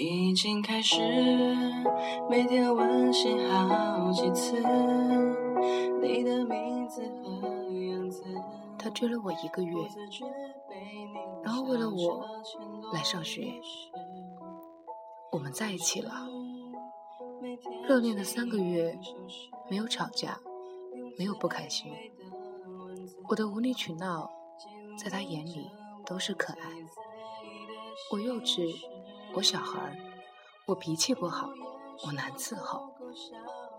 已经开始，每天温习好几次你的名字和样子。他追了我一个月，然后为了我来上学。我们在一起了，热恋的三个月，没有吵架，没有不开心。我的无理取闹，在他眼里都是可爱。我幼稚，我小孩，我脾气不好，我难伺候。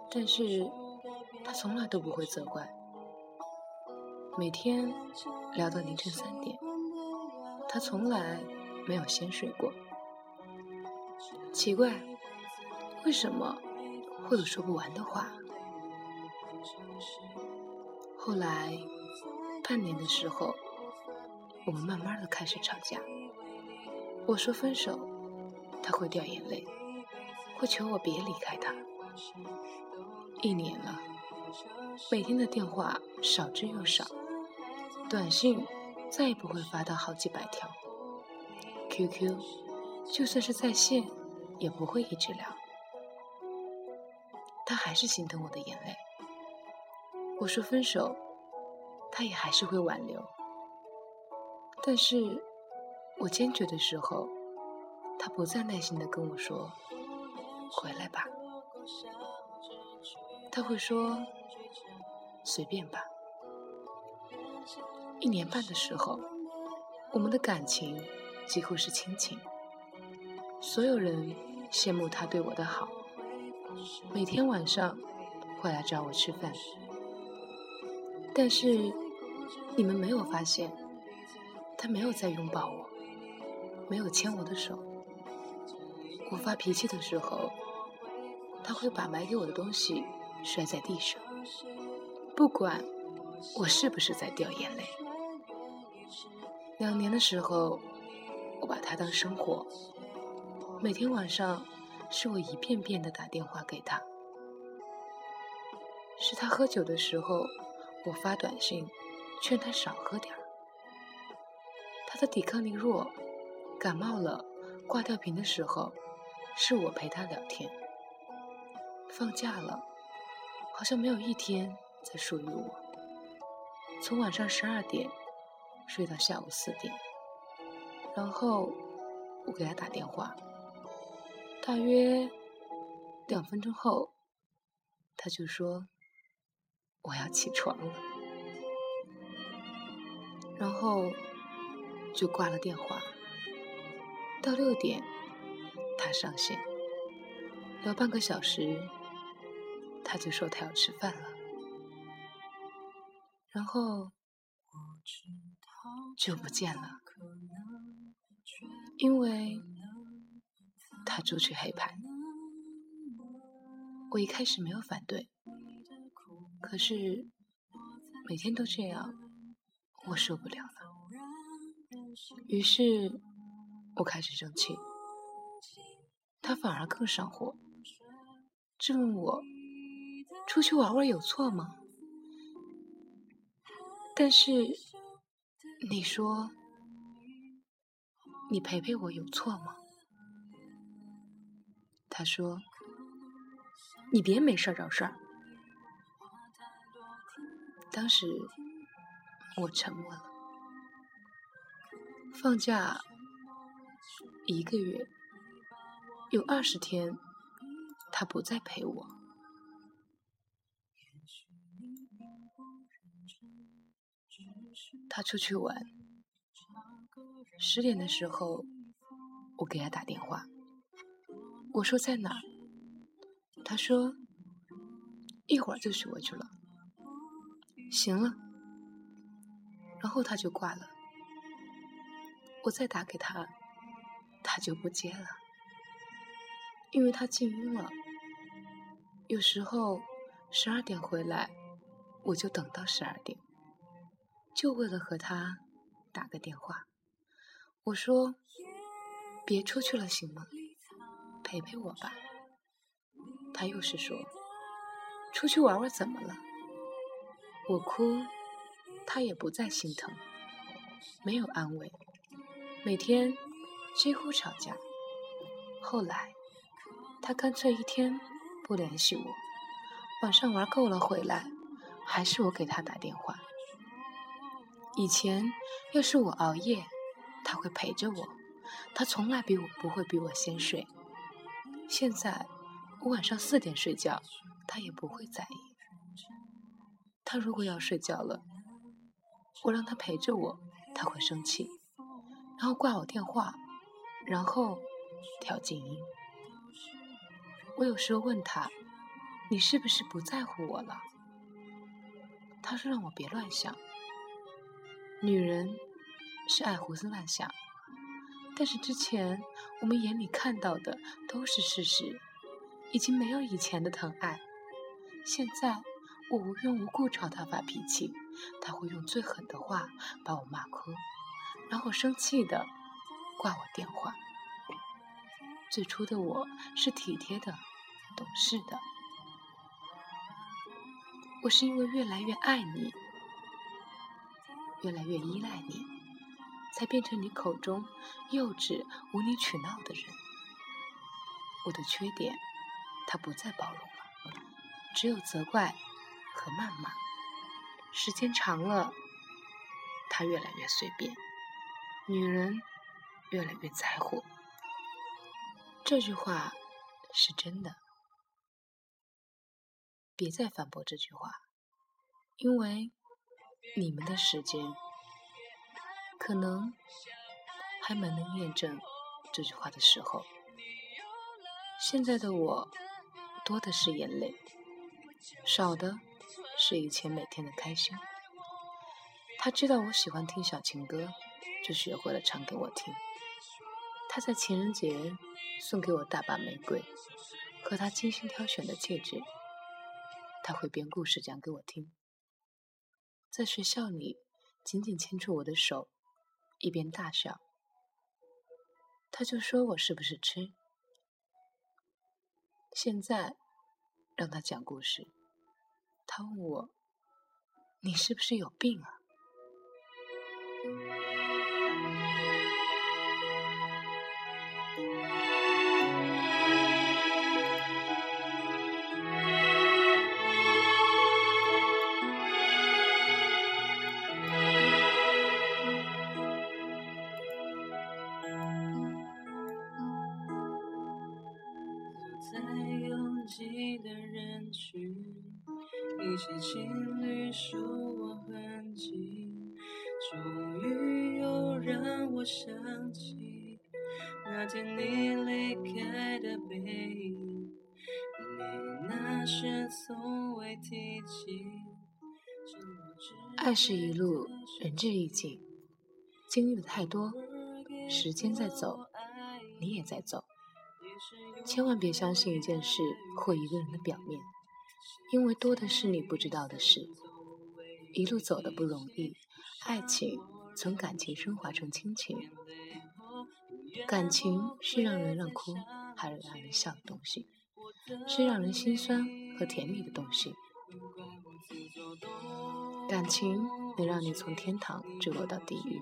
但是，他从来都不会责怪。每天聊到凌晨三点，他从来没有先睡过。奇怪，为什么会有说不完的话？后来，半年的时候，我们慢慢的开始吵架。我说分手，他会掉眼泪，会求我别离开他。一年了，每天的电话少之又少，短信再也不会发到好几百条，QQ 就算是在线。也不会一直聊，他还是心疼我的眼泪。我说分手，他也还是会挽留。但是我坚决的时候，他不再耐心的跟我说：“回来吧。”他会说：“随便吧。”一年半的时候，我们的感情几乎是亲情，所有人。羡慕他对我的好，每天晚上会来找我吃饭。但是你们没有发现，他没有再拥抱我，没有牵我的手。我发脾气的时候，他会把买给我的东西摔在地上，不管我是不是在掉眼泪。两年的时候，我把他当生活。每天晚上，是我一遍遍的打电话给他。是他喝酒的时候，我发短信劝他少喝点儿。他的抵抗力弱，感冒了挂吊瓶的时候，是我陪他聊天。放假了，好像没有一天在属于我。从晚上十二点睡到下午四点，然后我给他打电话。大约两分钟后，他就说：“我要起床了。”然后就挂了电话。到六点，他上线，聊半个小时，他就说他要吃饭了。然后就不见了，因为。他出去黑牌，我一开始没有反对，可是每天都这样，我受不了了。于是，我开始生气，他反而更上火，质问我出去玩玩有错吗？但是你说，你陪陪我有错吗？他说：“你别没事找事儿。”当时我沉默了。放假一个月，有二十天他不再陪我。他出去玩，十点的时候我给他打电话。我说在哪儿？他说一会儿就去过去了。行了，然后他就挂了。我再打给他，他就不接了，因为他静音了。有时候十二点回来，我就等到十二点，就为了和他打个电话。我说别出去了，行吗？陪陪我吧，他又是说，出去玩玩怎么了？我哭，他也不再心疼，没有安慰，每天几乎吵架。后来，他干脆一天不联系我，晚上玩够了回来，还是我给他打电话。以前要是我熬夜，他会陪着我，他从来比我不会比我先睡。现在我晚上四点睡觉，他也不会在意。他如果要睡觉了，我让他陪着我，他会生气，然后挂我电话，然后调静音。我有时候问他：“你是不是不在乎我了？”他说：“让我别乱想。”女人是爱胡思乱想，但是之前我们眼里看到的都是事实，已经没有以前的疼爱。现在我无缘无故朝他发脾气，他会用最狠的话把我骂哭，然后生气的挂我电话。最初的我是体贴的、懂事的，我是因为越来越爱你。越来越依赖你，才变成你口中幼稚、无理取闹的人。我的缺点，他不再包容了，只有责怪和谩骂。时间长了，他越来越随便，女人越来越在乎。这句话是真的，别再反驳这句话，因为。你们的时间，可能还没能验证这句话的时候。现在的我，多的是眼泪，少的是以前每天的开心。他知道我喜欢听小情歌，就学会了唱给我听。他在情人节送给我大把玫瑰和他精心挑选的戒指。他会编故事讲给我听。在学校里，紧紧牵住我的手，一边大笑。他就说我是不是吃？现在让他讲故事，他问我：“你是不是有病啊？”些情侣说我很紧，终于又让我想起那天你离开的背影，你那时从未提起。爱是一路仁至义尽，经历的太多，时间在走，你也在走，千万别相信一件事或一个人的表面。因为多的是你不知道的事，一路走的不容易。爱情从感情升华成亲情，感情是让人让哭，还是让人笑的东西，是让人心酸和甜蜜的东西。感情能让你从天堂坠落到地狱，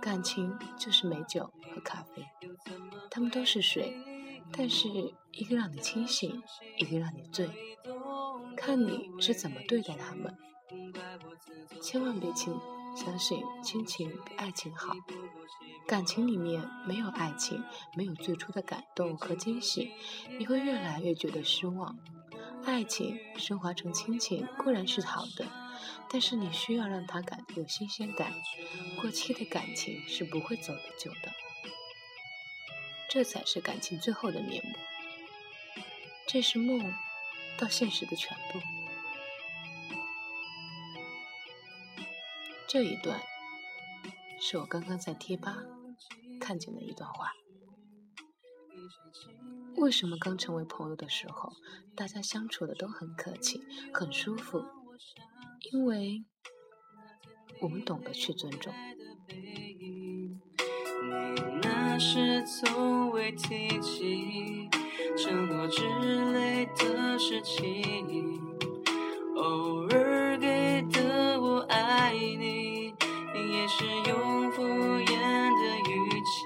感情就是美酒和咖啡，它们都是水，但是一个让你清醒，一个让你醉。看你是怎么对待他们，千万别轻相信亲情比爱情好。感情里面没有爱情，没有最初的感动和惊喜，你会越来越觉得失望。爱情升华成亲情固然是好的，但是你需要让他感有新鲜感。过期的感情是不会走得久的，这才是感情最后的面目。这是梦。到现实的全部。这一段是我刚刚在贴吧看见的一段话。为什么刚成为朋友的时候，大家相处的都很客气、很舒服？因为我们懂得去尊重。承诺之类的事情，偶尔给的我爱你，也是用敷衍的语气。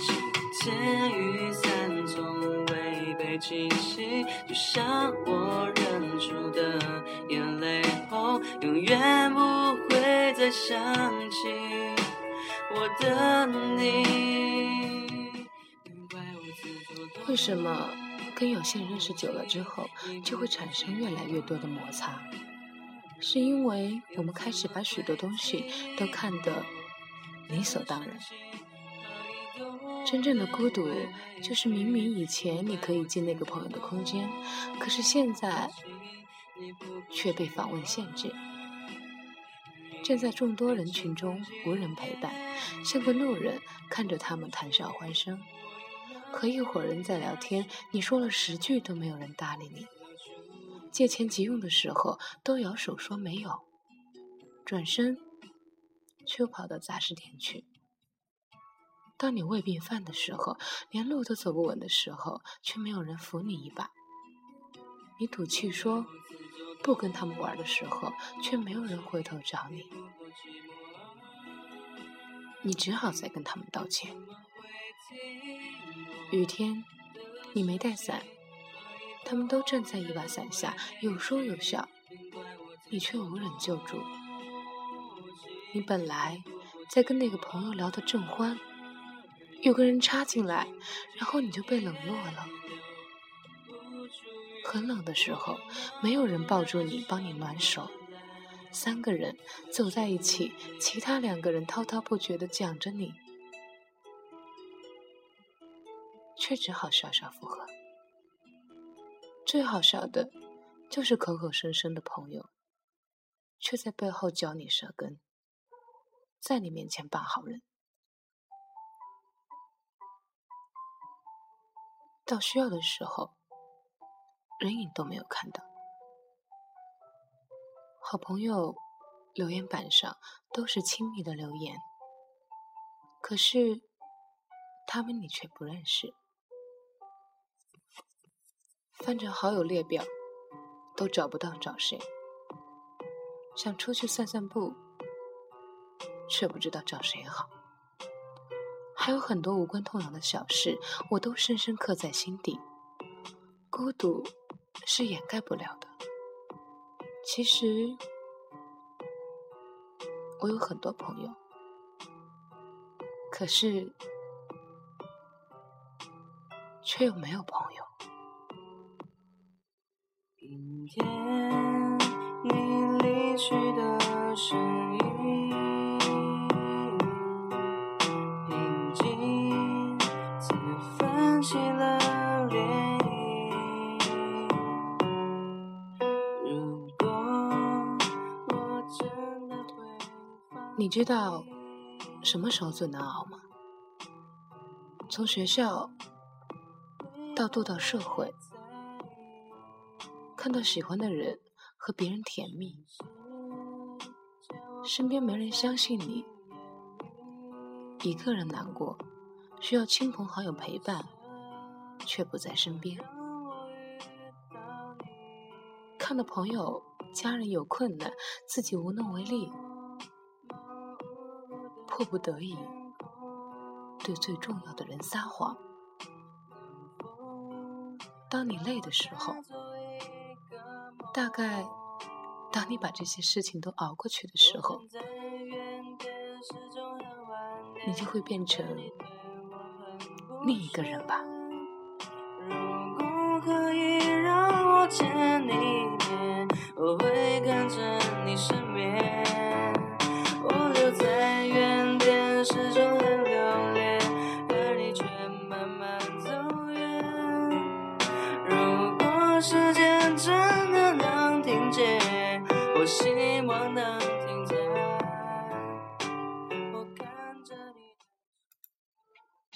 晴天雨伞。从未被清晰，就像我忍住的眼泪后，永远不会再想起我的你。为什么跟有些人认识久了之后，就会产生越来越多的摩擦？是因为我们开始把许多东西都看得理所当然。真正的孤独，就是明明以前你可以进那个朋友的空间，可是现在却被访问限制，站在众多人群中无人陪伴，像个路人看着他们谈笑欢声。可一伙人在聊天，你说了十句都没有人搭理你。借钱急用的时候，都摇手说没有，转身却跑到杂食店去。当你胃病犯的时候，连路都走不稳的时候，却没有人扶你一把。你赌气说不跟他们玩的时候，却没有人回头找你。你只好再跟他们道歉。雨天，你没带伞。他们都站在一把伞下，有说有笑，你却无人救助。你本来在跟那个朋友聊得正欢，有个人插进来，然后你就被冷落了。很冷的时候，没有人抱住你帮你暖手，三个人走在一起，其他两个人滔滔不绝地讲着你，却只好笑笑附和。最好笑的，就是口口声声的朋友，却在背后嚼你舌根，在你面前扮好人，到需要的时候，人影都没有看到。好朋友留言板上都是亲密的留言，可是他们你却不认识。翻着好友列表，都找不到找谁。想出去散散步，却不知道找谁好。还有很多无关痛痒的小事，我都深深刻在心底。孤独是掩盖不了的。其实，我有很多朋友，可是，却又没有朋友。天，你离去的声音，平静，似泛起了涟漪。如果我真的会，你知道什么时候最难熬吗？从学校到渡到社会。看到喜欢的人和别人甜蜜，身边没人相信你，一个人难过，需要亲朋好友陪伴，却不在身边。看到朋友、家人有困难，自己无能为力，迫不得已对最重要的人撒谎。当你累的时候。大概，当你把这些事情都熬过去的时候，你就会变成另一个人吧。如果可以让我见你一面，我会跟着你身边。我留在原点，始终很留恋，而你却慢慢走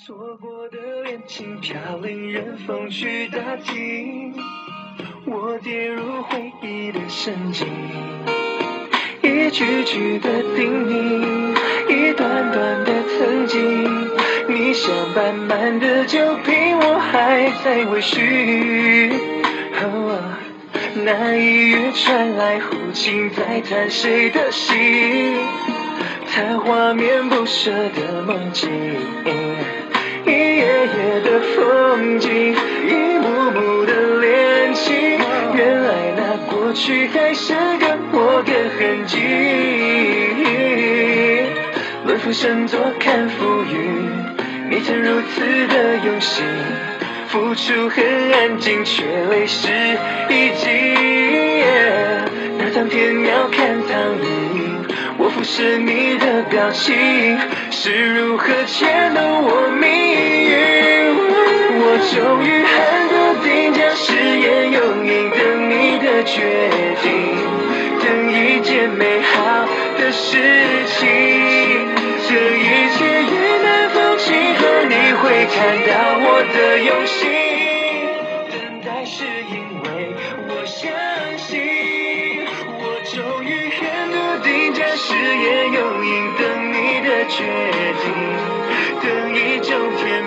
错过的恋情飘零，任风去打击，我跌入回忆的深井，一句句的叮咛，一段段的曾经，你像斑满的酒瓶，我还在微醺。那一月传来胡琴在弹谁的心，叹画面不舍的梦境，一页页的风景，一幕幕的恋情，原来那过去还是个我的痕迹。论浮生多看浮云，你曾如此的用心，付出很安静，却泪湿衣襟。那苍天要看苍云。我俯视你的表情，是如何牵动我命运？我终于喊得定，将誓言用印，等你的决定，等一件美好的事情。这一切云淡风轻，和你会看到我的用心。决定，等一整天。